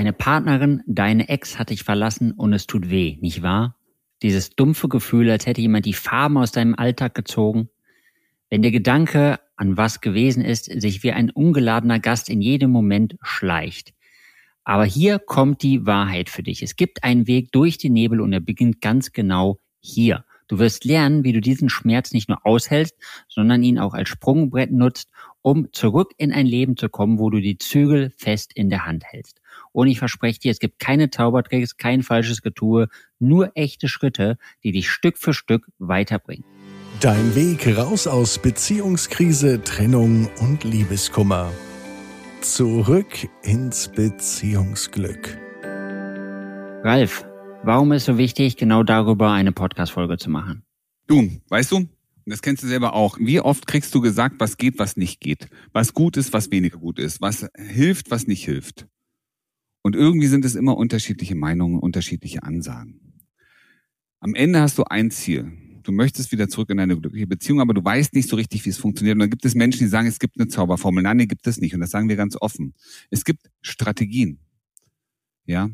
Deine Partnerin, deine Ex hat dich verlassen und es tut weh, nicht wahr? Dieses dumpfe Gefühl, als hätte jemand die Farben aus deinem Alltag gezogen. Wenn der Gedanke an was gewesen ist, sich wie ein ungeladener Gast in jedem Moment schleicht. Aber hier kommt die Wahrheit für dich. Es gibt einen Weg durch den Nebel und er beginnt ganz genau hier. Du wirst lernen, wie du diesen Schmerz nicht nur aushältst, sondern ihn auch als Sprungbrett nutzt, um zurück in ein Leben zu kommen, wo du die Zügel fest in der Hand hältst. Und ich verspreche dir, es gibt keine Zaubertricks, kein falsches Getue, nur echte Schritte, die dich Stück für Stück weiterbringen. Dein Weg raus aus Beziehungskrise, Trennung und Liebeskummer. Zurück ins Beziehungsglück. Ralf, Warum ist so wichtig, genau darüber eine Podcast-Folge zu machen? Du, weißt du, das kennst du selber auch. Wie oft kriegst du gesagt, was geht, was nicht geht? Was gut ist, was weniger gut ist? Was hilft, was nicht hilft? Und irgendwie sind es immer unterschiedliche Meinungen, unterschiedliche Ansagen. Am Ende hast du ein Ziel. Du möchtest wieder zurück in eine glückliche Beziehung, aber du weißt nicht so richtig, wie es funktioniert. Und dann gibt es Menschen, die sagen, es gibt eine Zauberformel. Nein, die gibt es nicht. Und das sagen wir ganz offen. Es gibt Strategien. Ja,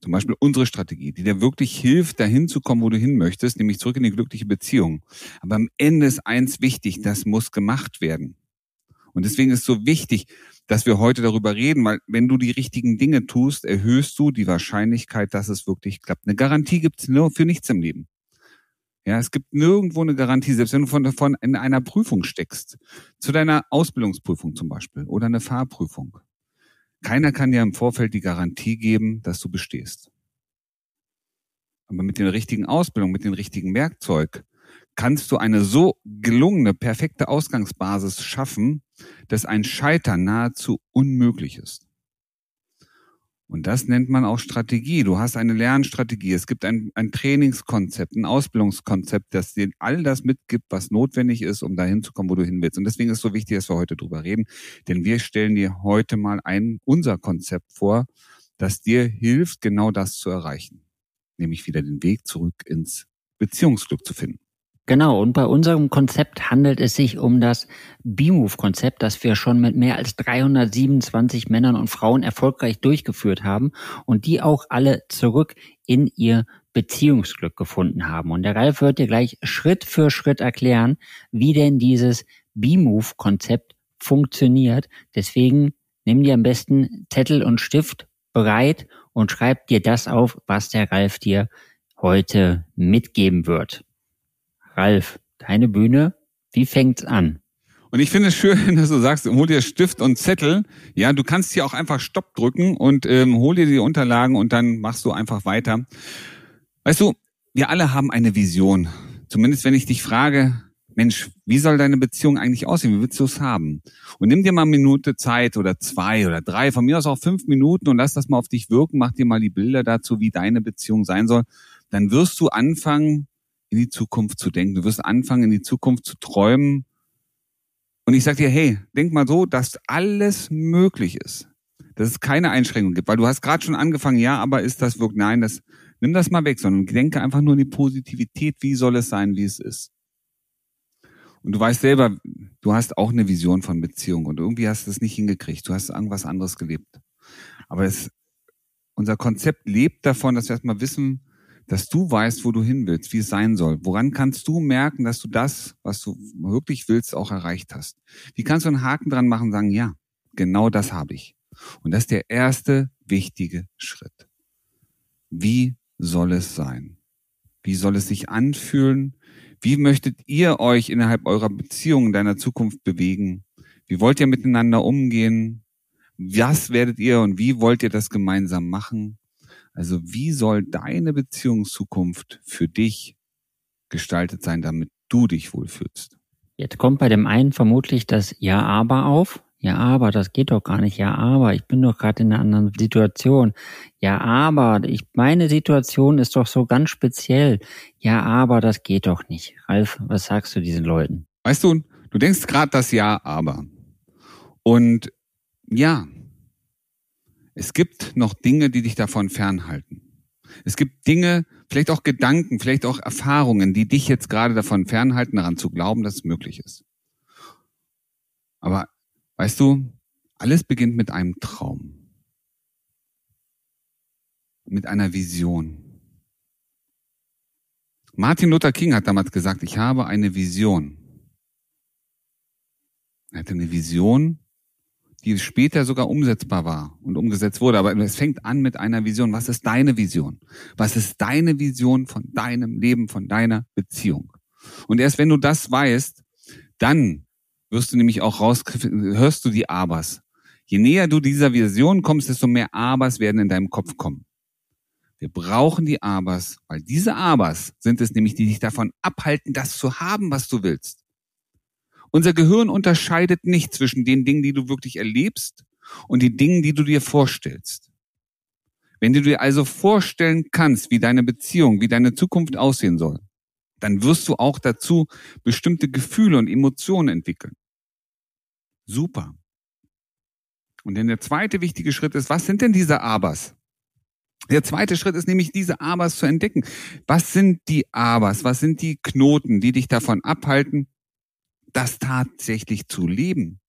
zum Beispiel unsere Strategie, die dir wirklich hilft, dahin zu kommen, wo du hin möchtest, nämlich zurück in die glückliche Beziehung. Aber am Ende ist eins wichtig, das muss gemacht werden. Und deswegen ist es so wichtig, dass wir heute darüber reden, weil wenn du die richtigen Dinge tust, erhöhst du die Wahrscheinlichkeit, dass es wirklich klappt. Eine Garantie gibt es nur für nichts im Leben. Ja, es gibt nirgendwo eine Garantie, selbst wenn du von, von in einer Prüfung steckst, zu deiner Ausbildungsprüfung zum Beispiel oder eine Fahrprüfung. Keiner kann dir im Vorfeld die Garantie geben, dass du bestehst. Aber mit der richtigen Ausbildung, mit dem richtigen Werkzeug kannst du eine so gelungene, perfekte Ausgangsbasis schaffen, dass ein Scheitern nahezu unmöglich ist. Und das nennt man auch Strategie. Du hast eine Lernstrategie. Es gibt ein, ein Trainingskonzept, ein Ausbildungskonzept, das dir all das mitgibt, was notwendig ist, um dahin zu kommen, wo du hin willst. Und deswegen ist es so wichtig, dass wir heute drüber reden. Denn wir stellen dir heute mal ein, unser Konzept vor, das dir hilft, genau das zu erreichen. Nämlich wieder den Weg zurück ins Beziehungsglück zu finden. Genau, und bei unserem Konzept handelt es sich um das B-Move-Konzept, das wir schon mit mehr als 327 Männern und Frauen erfolgreich durchgeführt haben und die auch alle zurück in ihr Beziehungsglück gefunden haben. Und der Ralf wird dir gleich Schritt für Schritt erklären, wie denn dieses B-Move-Konzept funktioniert. Deswegen nimm dir am besten Zettel und Stift bereit und schreib dir das auf, was der Ralf dir heute mitgeben wird. Ralf, deine Bühne, wie fängt's an? Und ich finde es schön, dass du sagst, hol dir Stift und Zettel. Ja, du kannst hier auch einfach Stopp drücken und ähm, hol dir die Unterlagen und dann machst du einfach weiter. Weißt du, wir alle haben eine Vision. Zumindest wenn ich dich frage, Mensch, wie soll deine Beziehung eigentlich aussehen? Wie willst du es haben? Und nimm dir mal eine Minute Zeit oder zwei oder drei, von mir aus auch fünf Minuten und lass das mal auf dich wirken. Mach dir mal die Bilder dazu, wie deine Beziehung sein soll. Dann wirst du anfangen, in die Zukunft zu denken. Du wirst anfangen, in die Zukunft zu träumen. Und ich sage dir, hey, denk mal so, dass alles möglich ist. Dass es keine Einschränkung gibt. Weil du hast gerade schon angefangen, ja, aber ist das wirklich, nein, das, nimm das mal weg, sondern denke einfach nur in die Positivität. Wie soll es sein, wie es ist? Und du weißt selber, du hast auch eine Vision von Beziehung und irgendwie hast du es nicht hingekriegt. Du hast irgendwas anderes gelebt. Aber es, unser Konzept lebt davon, dass wir erstmal wissen, dass du weißt, wo du hin willst, wie es sein soll. Woran kannst du merken, dass du das, was du wirklich willst, auch erreicht hast? Wie kannst du einen Haken dran machen und sagen, ja, genau das habe ich. Und das ist der erste wichtige Schritt. Wie soll es sein? Wie soll es sich anfühlen? Wie möchtet ihr euch innerhalb eurer Beziehung in deiner Zukunft bewegen? Wie wollt ihr miteinander umgehen? Was werdet ihr und wie wollt ihr das gemeinsam machen? Also wie soll deine Beziehungszukunft für dich gestaltet sein, damit du dich wohlfühlst? Jetzt kommt bei dem einen vermutlich das Ja, aber auf. Ja, aber das geht doch gar nicht. Ja, aber ich bin doch gerade in einer anderen Situation. Ja, aber ich meine Situation ist doch so ganz speziell. Ja, aber das geht doch nicht. Ralf, was sagst du diesen Leuten? Weißt du, du denkst gerade das Ja, aber. Und ja, es gibt noch Dinge, die dich davon fernhalten. Es gibt Dinge, vielleicht auch Gedanken, vielleicht auch Erfahrungen, die dich jetzt gerade davon fernhalten, daran zu glauben, dass es möglich ist. Aber weißt du, alles beginnt mit einem Traum. mit einer Vision. Martin Luther King hat damals gesagt, ich habe eine Vision. Er hatte eine Vision, die später sogar umsetzbar war und umgesetzt wurde. Aber es fängt an mit einer Vision. Was ist deine Vision? Was ist deine Vision von deinem Leben, von deiner Beziehung? Und erst wenn du das weißt, dann wirst du nämlich auch raus, hörst du die Abers. Je näher du dieser Vision kommst, desto mehr Abers werden in deinem Kopf kommen. Wir brauchen die Abers, weil diese Abers sind es nämlich, die dich davon abhalten, das zu haben, was du willst. Unser Gehirn unterscheidet nicht zwischen den Dingen, die du wirklich erlebst und den Dingen, die du dir vorstellst. Wenn du dir also vorstellen kannst, wie deine Beziehung, wie deine Zukunft aussehen soll, dann wirst du auch dazu bestimmte Gefühle und Emotionen entwickeln. Super. Und dann der zweite wichtige Schritt ist, was sind denn diese Abers? Der zweite Schritt ist nämlich diese Abers zu entdecken. Was sind die Abers? Was sind die Knoten, die dich davon abhalten, das tatsächlich zu leben?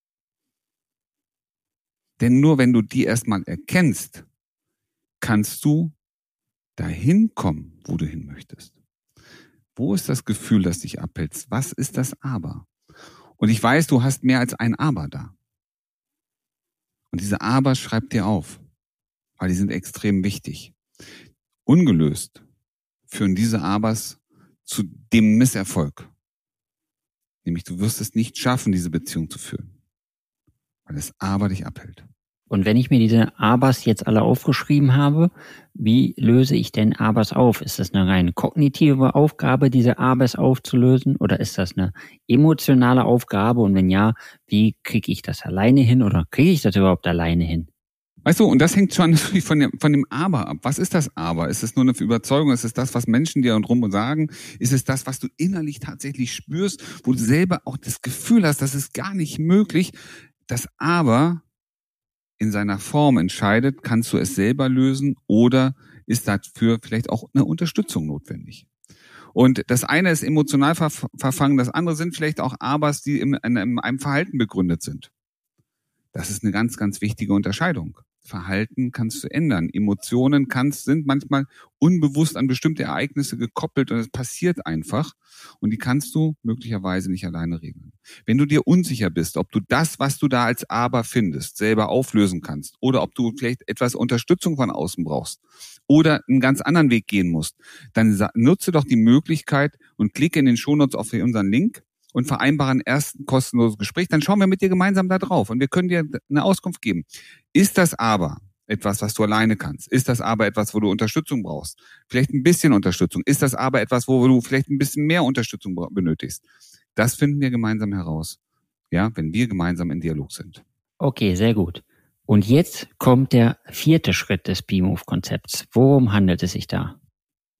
Denn nur wenn du die erstmal erkennst, kannst du dahin kommen, wo du hin möchtest. Wo ist das Gefühl, das dich abhält? Was ist das Aber? Und ich weiß, du hast mehr als ein Aber da. Und diese Aber schreib dir auf, weil die sind extrem wichtig. Ungelöst führen diese Abers zu dem Misserfolg. Nämlich du wirst es nicht schaffen, diese Beziehung zu führen, weil es Aber dich abhält. Und wenn ich mir diese Abers jetzt alle aufgeschrieben habe, wie löse ich denn Abers auf? Ist das eine rein kognitive Aufgabe, diese Abers aufzulösen? Oder ist das eine emotionale Aufgabe? Und wenn ja, wie kriege ich das alleine hin? Oder kriege ich das überhaupt alleine hin? Weißt du, und das hängt schon natürlich von dem, von dem Aber ab. Was ist das Aber? Ist es nur eine Überzeugung? Ist es das, was Menschen dir und rum sagen? Ist es das, was du innerlich tatsächlich spürst, wo du selber auch das Gefühl hast, das ist gar nicht möglich? Das Aber in seiner Form entscheidet, kannst du es selber lösen oder ist dafür vielleicht auch eine Unterstützung notwendig. Und das eine ist emotional verfangen, das andere sind vielleicht auch Abers, die in, in einem Verhalten begründet sind. Das ist eine ganz, ganz wichtige Unterscheidung. Verhalten kannst du ändern. Emotionen kannst, sind manchmal unbewusst an bestimmte Ereignisse gekoppelt und es passiert einfach. Und die kannst du möglicherweise nicht alleine regeln. Wenn du dir unsicher bist, ob du das, was du da als Aber findest, selber auflösen kannst oder ob du vielleicht etwas Unterstützung von außen brauchst oder einen ganz anderen Weg gehen musst, dann nutze doch die Möglichkeit und klicke in den Shownotes auf unseren Link und vereinbaren erst ein kostenloses Gespräch, dann schauen wir mit dir gemeinsam da drauf und wir können dir eine Auskunft geben. Ist das aber etwas, was du alleine kannst? Ist das aber etwas, wo du Unterstützung brauchst? Vielleicht ein bisschen Unterstützung. Ist das aber etwas, wo du vielleicht ein bisschen mehr Unterstützung benötigst? Das finden wir gemeinsam heraus. Ja, wenn wir gemeinsam in Dialog sind. Okay, sehr gut. Und jetzt kommt der vierte Schritt des B-Move-Konzepts. Worum handelt es sich da?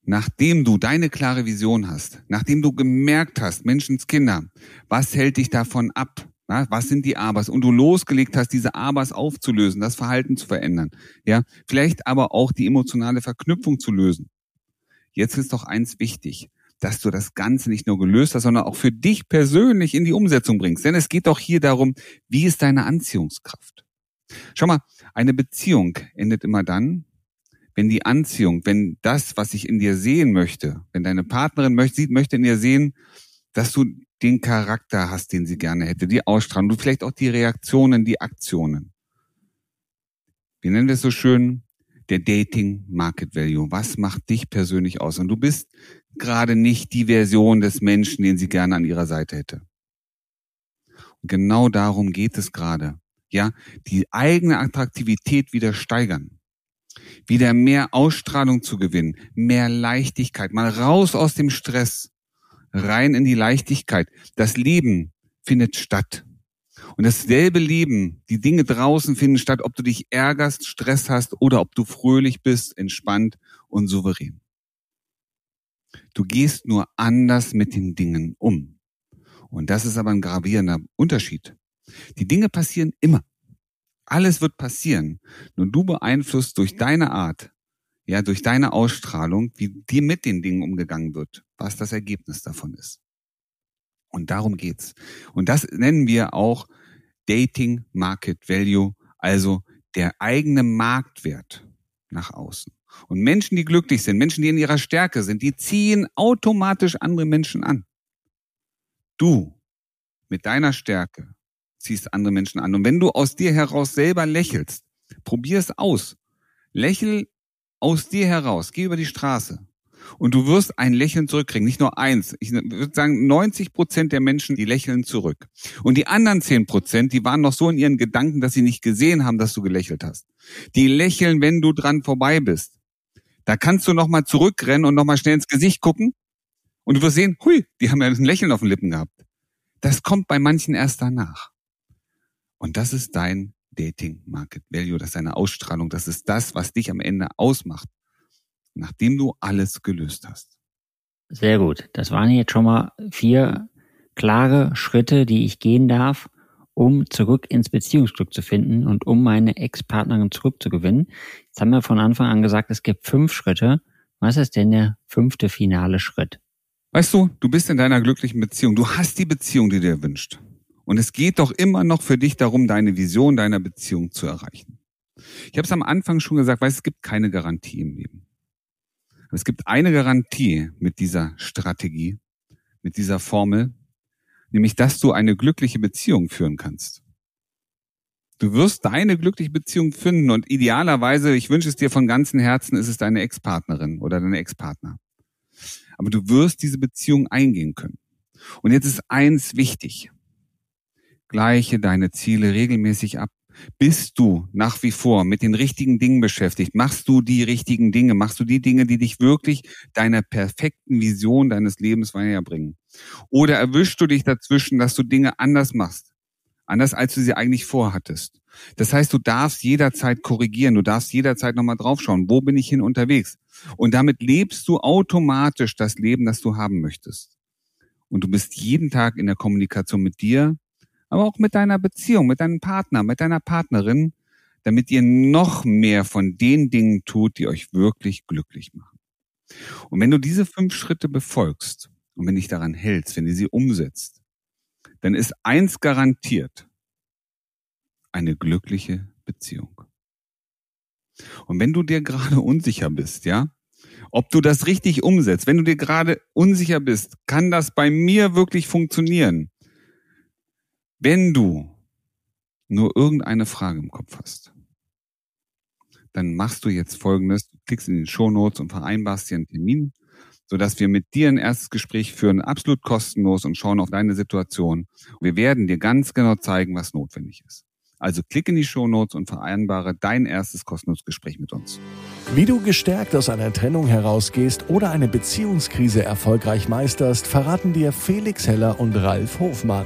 Nachdem du deine klare Vision hast, nachdem du gemerkt hast, Menschenskinder, was hält dich davon ab? Na, was sind die Abers? Und du losgelegt hast, diese Abers aufzulösen, das Verhalten zu verändern. Ja, vielleicht aber auch die emotionale Verknüpfung zu lösen. Jetzt ist doch eins wichtig, dass du das Ganze nicht nur gelöst hast, sondern auch für dich persönlich in die Umsetzung bringst. Denn es geht doch hier darum, wie ist deine Anziehungskraft? Schau mal, eine Beziehung endet immer dann, wenn die Anziehung, wenn das, was ich in dir sehen möchte, wenn deine Partnerin möchte, möchte in dir sehen, dass du den Charakter hast, den sie gerne hätte, die Ausstrahlung, du vielleicht auch die Reaktionen, die Aktionen. Wir nennen das so schön der Dating Market Value. Was macht dich persönlich aus? Und du bist gerade nicht die Version des Menschen, den sie gerne an ihrer Seite hätte. Und genau darum geht es gerade. Ja, die eigene Attraktivität wieder steigern wieder mehr Ausstrahlung zu gewinnen, mehr Leichtigkeit, mal raus aus dem Stress, rein in die Leichtigkeit. Das Leben findet statt. Und dasselbe Leben, die Dinge draußen finden statt, ob du dich ärgerst, Stress hast oder ob du fröhlich bist, entspannt und souverän. Du gehst nur anders mit den Dingen um. Und das ist aber ein gravierender Unterschied. Die Dinge passieren immer. Alles wird passieren. Nur du beeinflusst durch deine Art, ja, durch deine Ausstrahlung, wie dir mit den Dingen umgegangen wird, was das Ergebnis davon ist. Und darum geht's. Und das nennen wir auch Dating Market Value, also der eigene Marktwert nach außen. Und Menschen, die glücklich sind, Menschen, die in ihrer Stärke sind, die ziehen automatisch andere Menschen an. Du mit deiner Stärke ziehst andere Menschen an. Und wenn du aus dir heraus selber lächelst, probier es aus. Lächel aus dir heraus, geh über die Straße und du wirst ein Lächeln zurückkriegen. Nicht nur eins. Ich würde sagen, 90 Prozent der Menschen, die lächeln zurück. Und die anderen 10 Prozent, die waren noch so in ihren Gedanken, dass sie nicht gesehen haben, dass du gelächelt hast. Die lächeln, wenn du dran vorbei bist. Da kannst du nochmal zurückrennen und nochmal schnell ins Gesicht gucken. Und du wirst sehen, hui, die haben ja ein Lächeln auf den Lippen gehabt. Das kommt bei manchen erst danach. Und das ist dein Dating Market Value, das ist deine Ausstrahlung, das ist das, was dich am Ende ausmacht nachdem du alles gelöst hast. Sehr gut. Das waren jetzt schon mal vier klare Schritte, die ich gehen darf, um zurück ins Beziehungsglück zu finden und um meine Ex-Partnerin zurückzugewinnen. Jetzt haben wir von Anfang an gesagt, es gibt fünf Schritte. Was ist denn der fünfte finale Schritt? Weißt du, du bist in deiner glücklichen Beziehung. Du hast die Beziehung, die du dir wünscht. Und es geht doch immer noch für dich darum, deine Vision deiner Beziehung zu erreichen. Ich habe es am Anfang schon gesagt, weil es gibt keine Garantie im Leben. Es gibt eine Garantie mit dieser Strategie, mit dieser Formel, nämlich dass du eine glückliche Beziehung führen kannst. Du wirst deine glückliche Beziehung finden und idealerweise, ich wünsche es dir von ganzem Herzen, ist es deine Ex-Partnerin oder deine Ex-Partner. Aber du wirst diese Beziehung eingehen können. Und jetzt ist eins wichtig. Gleiche deine Ziele regelmäßig ab. Bist du nach wie vor mit den richtigen Dingen beschäftigt? Machst du die richtigen Dinge? Machst du die Dinge, die dich wirklich deiner perfekten Vision deines Lebens weiterbringen? Oder erwischst du dich dazwischen, dass du Dinge anders machst? Anders als du sie eigentlich vorhattest. Das heißt, du darfst jederzeit korrigieren, du darfst jederzeit nochmal draufschauen, wo bin ich hin unterwegs? Und damit lebst du automatisch das Leben, das du haben möchtest. Und du bist jeden Tag in der Kommunikation mit dir, aber auch mit deiner Beziehung, mit deinem Partner, mit deiner Partnerin, damit ihr noch mehr von den Dingen tut, die euch wirklich glücklich machen. Und wenn du diese fünf Schritte befolgst und wenn dich daran hältst, wenn du sie umsetzt, dann ist eins garantiert, eine glückliche Beziehung. Und wenn du dir gerade unsicher bist, ja, ob du das richtig umsetzt, wenn du dir gerade unsicher bist, kann das bei mir wirklich funktionieren? Wenn du nur irgendeine Frage im Kopf hast, dann machst du jetzt Folgendes. Du klickst in den Show Notes und vereinbarst dir einen Termin, sodass wir mit dir ein erstes Gespräch führen, absolut kostenlos und schauen auf deine Situation. Wir werden dir ganz genau zeigen, was notwendig ist. Also klick in die Shownotes und vereinbare dein erstes kostenloses Gespräch mit uns. Wie du gestärkt aus einer Trennung herausgehst oder eine Beziehungskrise erfolgreich meisterst, verraten dir Felix Heller und Ralf Hofmann.